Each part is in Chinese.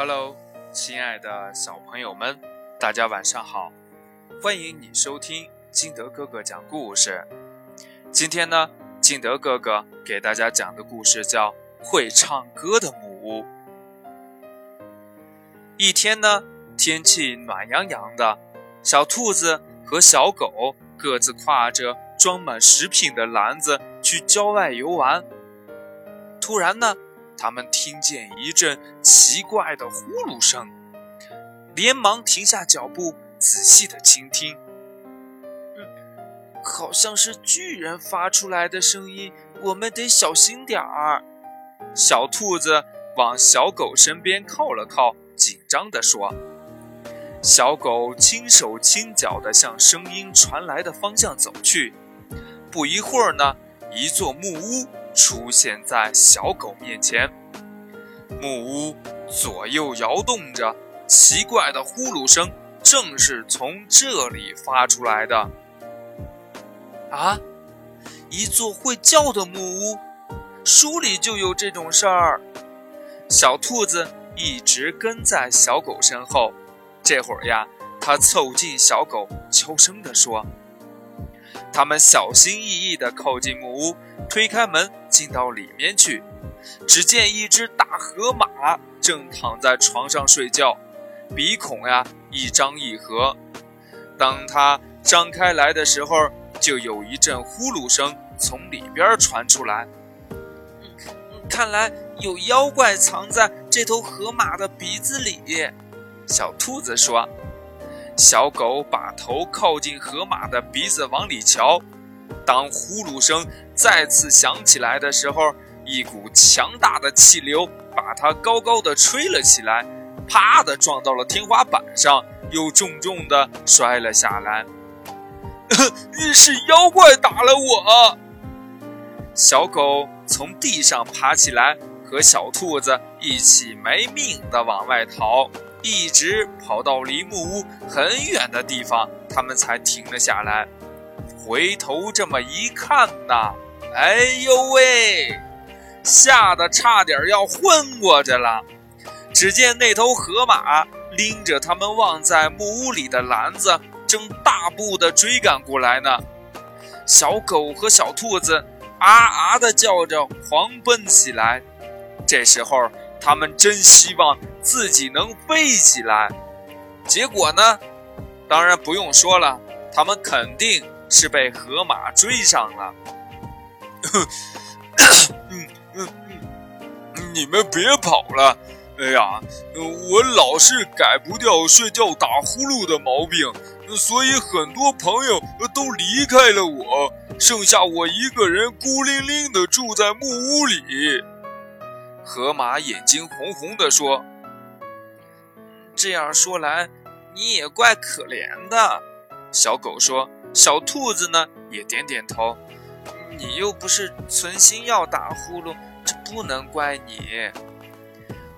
Hello，亲爱的小朋友们，大家晚上好！欢迎你收听金德哥哥讲故事。今天呢，金德哥哥给大家讲的故事叫《会唱歌的木屋》。一天呢，天气暖洋洋的，小兔子和小狗各自挎着装满食品的篮子去郊外游玩。突然呢，他们听见一阵奇怪的呼噜声，连忙停下脚步，仔细的倾听。嗯，好像是巨人发出来的声音，我们得小心点儿。小兔子往小狗身边靠了靠，紧张地说：“小狗轻手轻脚地向声音传来的方向走去。不一会儿呢，一座木屋。”出现在小狗面前，木屋左右摇动着，奇怪的呼噜声正是从这里发出来的。啊，一座会叫的木屋，书里就有这种事儿。小兔子一直跟在小狗身后，这会儿呀，它凑近小狗，悄声地说。他们小心翼翼地靠近木屋，推开门进到里面去。只见一只大河马正躺在床上睡觉，鼻孔呀一张一合。当它张开来的时候，就有一阵呼噜声从里边传出来。看来有妖怪藏在这头河马的鼻子里，小兔子说。小狗把头靠近河马的鼻子，往里瞧。当呼噜声再次响起来的时候，一股强大的气流把它高高的吹了起来，啪的撞到了天花板上，又重重的摔了下来。是妖怪打了我！小狗从地上爬起来，和小兔子一起没命的往外逃。一直跑到离木屋很远的地方，他们才停了下来。回头这么一看呐，哎呦喂，吓得差点要昏过去了。只见那头河马拎着他们忘在木屋里的篮子，正大步的追赶过来呢。小狗和小兔子啊啊的叫着，狂奔起来。这时候。他们真希望自己能飞起来，结果呢？当然不用说了，他们肯定是被河马追上了。嗯嗯嗯，你们别跑了！哎呀，我老是改不掉睡觉打呼噜的毛病，所以很多朋友都离开了我，剩下我一个人孤零零的住在木屋里。河马眼睛红红的说：“这样说来，你也怪可怜的。”小狗说：“小兔子呢，也点点头。你又不是存心要打呼噜，这不能怪你。”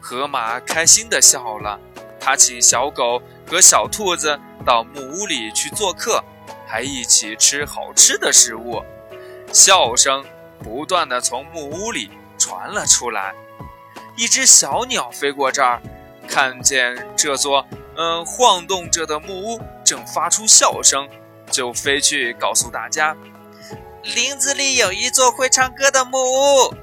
河马开心的笑了，他请小狗和小兔子到木屋里去做客，还一起吃好吃的食物，笑声不断的从木屋里传了出来。一只小鸟飞过这儿，看见这座嗯晃动着的木屋正发出笑声，就飞去告诉大家：林子里有一座会唱歌的木屋。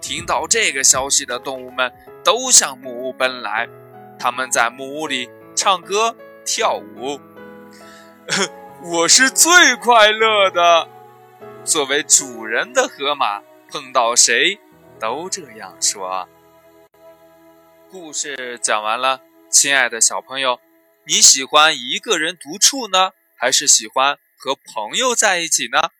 听到这个消息的动物们都向木屋奔来，他们在木屋里唱歌跳舞。我是最快乐的。作为主人的河马，碰到谁都这样说。故事讲完了，亲爱的小朋友，你喜欢一个人独处呢，还是喜欢和朋友在一起呢？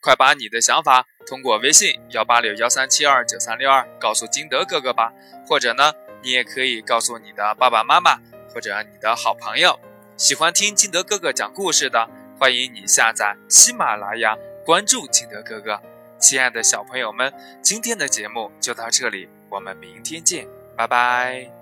快把你的想法通过微信幺八六幺三七二九三六二告诉金德哥哥吧，或者呢，你也可以告诉你的爸爸妈妈或者你的好朋友。喜欢听金德哥哥讲故事的，欢迎你下载喜马拉雅，关注金德哥哥。亲爱的小朋友们，今天的节目就到这里，我们明天见。拜拜。